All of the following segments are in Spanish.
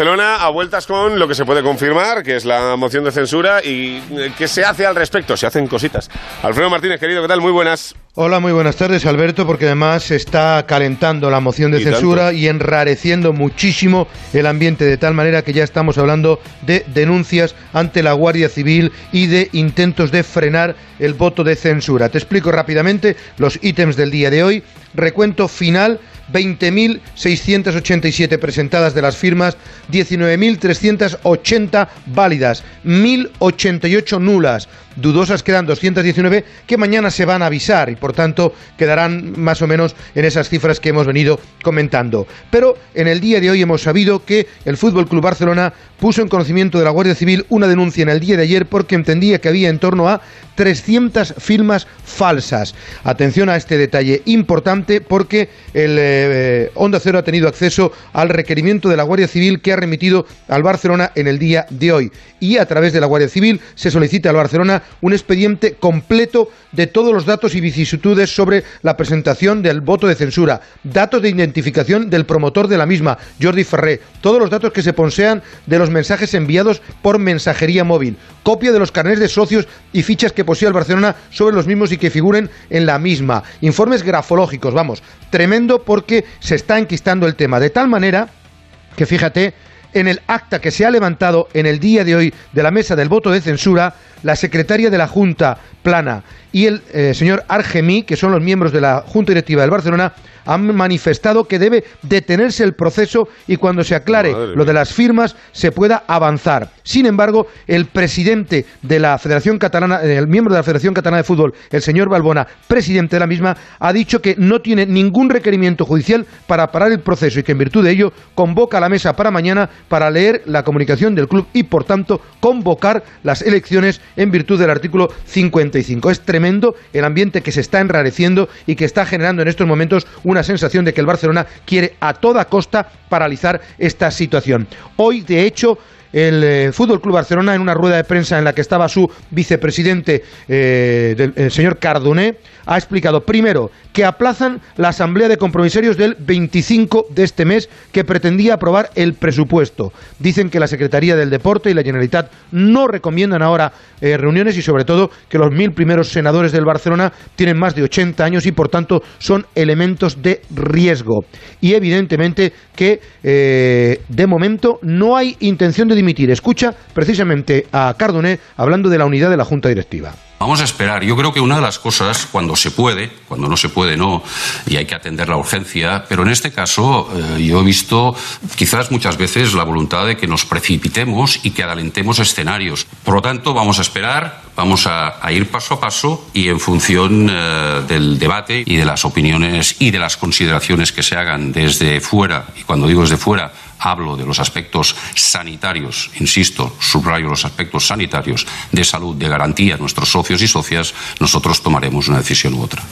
Barcelona a vueltas con lo que se puede confirmar, que es la moción de censura y eh, qué se hace al respecto. Se hacen cositas. Alfredo Martínez, querido, ¿qué tal? Muy buenas. Hola, muy buenas tardes, Alberto, porque además se está calentando la moción de Y censura tanto. y enrareciendo muchísimo el ambiente, de tal manera que ya estamos hablando de denuncias ante la Guardia Civil y de intentos de frenar el voto de censura. Te explico rápidamente los ítems del día de hoy. Recuento final. 20.687 presentadas de las firmas, 19.380 válidas, 1.088 nulas. Dudosas quedan 219 que mañana se van a avisar y por tanto quedarán más o menos en esas cifras que hemos venido comentando. Pero en el día de hoy hemos sabido que el Fútbol Club Barcelona puso en conocimiento de la Guardia Civil una denuncia en el día de ayer porque entendía que había en torno a 300 firmas falsas. Atención a este detalle importante porque el eh, Onda Cero ha tenido acceso al requerimiento de la Guardia Civil que ha remitido al Barcelona en el día de hoy. Y a través de la Guardia Civil se solicita al Barcelona un expediente completo de todos los datos y vicisitudes sobre la presentación del voto de censura, datos de identificación del promotor de la misma, Jordi Ferré, todos los datos que se ponsean de los mensajes enviados por mensajería móvil, copia de los carnés de socios y fichas que posee el Barcelona sobre los mismos y que figuren en la misma, informes grafológicos, vamos, tremendo porque se está enquistando el tema, de tal manera que fíjate, en el acta que se ha levantado en el día de hoy de la mesa del voto de censura, la secretaria de la Junta Plana y el eh, señor Argemí, que son los miembros de la Junta Directiva del Barcelona, han manifestado que debe detenerse el proceso y cuando se aclare Madre lo de las firmas se pueda avanzar. Sin embargo, el presidente de la Federación Catalana, eh, el miembro de la Federación Catalana de Fútbol, el señor Balbona, presidente de la misma, ha dicho que no tiene ningún requerimiento judicial para parar el proceso y que en virtud de ello convoca a la mesa para mañana para leer la comunicación del club y por tanto convocar las elecciones en virtud del artículo 55. Es tremendo el ambiente que se está enrareciendo y que está generando en estos momentos una sensación de que el Barcelona quiere a toda costa paralizar esta situación. Hoy, de hecho, el eh, Fútbol Club Barcelona, en una rueda de prensa en la que estaba su vicepresidente, eh, del- el señor Cardoné, ha explicado primero que aplazan la asamblea de compromisarios del 25 de este mes que pretendía aprobar el presupuesto. Dicen que la Secretaría del Deporte y la Generalitat no recomiendan ahora eh, reuniones y sobre todo que los mil primeros senadores del Barcelona tienen más de 80 años y por tanto son elementos de riesgo. Y evidentemente que eh, de momento no hay intención de Escucha precisamente a Cardoné hablando de la unidad de la Junta Directiva. Vamos a esperar. Yo creo que una de las cosas, cuando se puede, cuando no se puede, no, y hay que atender la urgencia, pero en este caso eh, yo he visto quizás muchas veces la voluntad de que nos precipitemos y que adelantemos escenarios. Por lo tanto, vamos a esperar, vamos a, ir paso a paso y en función eh, del debate y de las opiniones y de las consideraciones que se hagan desde fuera, y cuando digo desde fuera, hablo de los aspectos sanitarios, insisto, subrayo los aspectos sanitarios, de salud, de garantía a nuestros socios y socias, nosotros tomaremos una decisión u otra.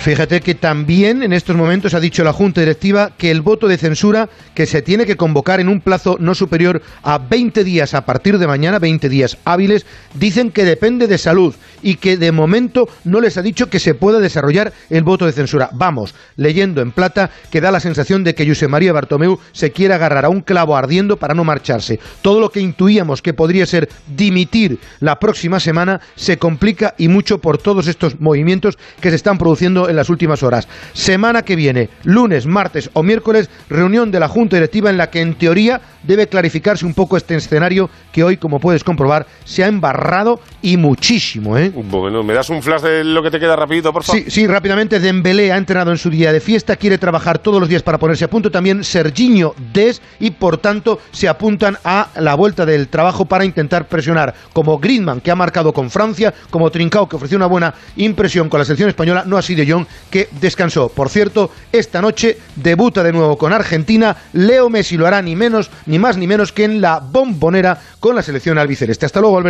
Fíjate que también en estos momentos ha dicho la Junta Directiva que el voto de censura que se tiene que convocar en un plazo no superior a 20 días a partir de mañana, 20 días hábiles, dicen que depende de salud y que de momento no les ha dicho que se pueda desarrollar el voto de censura. Vamos, leyendo en plata que da la sensación de que José María Bartomeu se quiere agarrar a un clavo ardiendo para no marcharse. Todo lo que intuíamos que podría ser dimitir la próxima semana se complica y mucho por todos estos movimientos que se están produciendo en las últimas horas. Semana que viene, lunes, martes o miércoles, reunión de la Junta Directiva en la que en teoría debe clarificarse un poco este escenario que hoy, como puedes comprobar, se ha embarrado y muchísimo, ¿eh? Bueno, ¿me das un flash de lo que te queda rapidito, por favor? Sí, sí, rápidamente Dembélé ha entrenado en su día de fiesta, quiere trabajar todos los días para ponerse a punto, también Serginho Des y por tanto se apuntan a la vuelta del trabajo para intentar presionar como Griezmann que ha marcado con Francia, como Trincao que ofreció una buena impresión con la selección española, no así de Que descansó. Por cierto, esta noche debuta de nuevo con Argentina, Leo Messi lo hará ni menos ni más ni menos que en la bombonera con la selección albiceleste. Hasta luego, Alberto.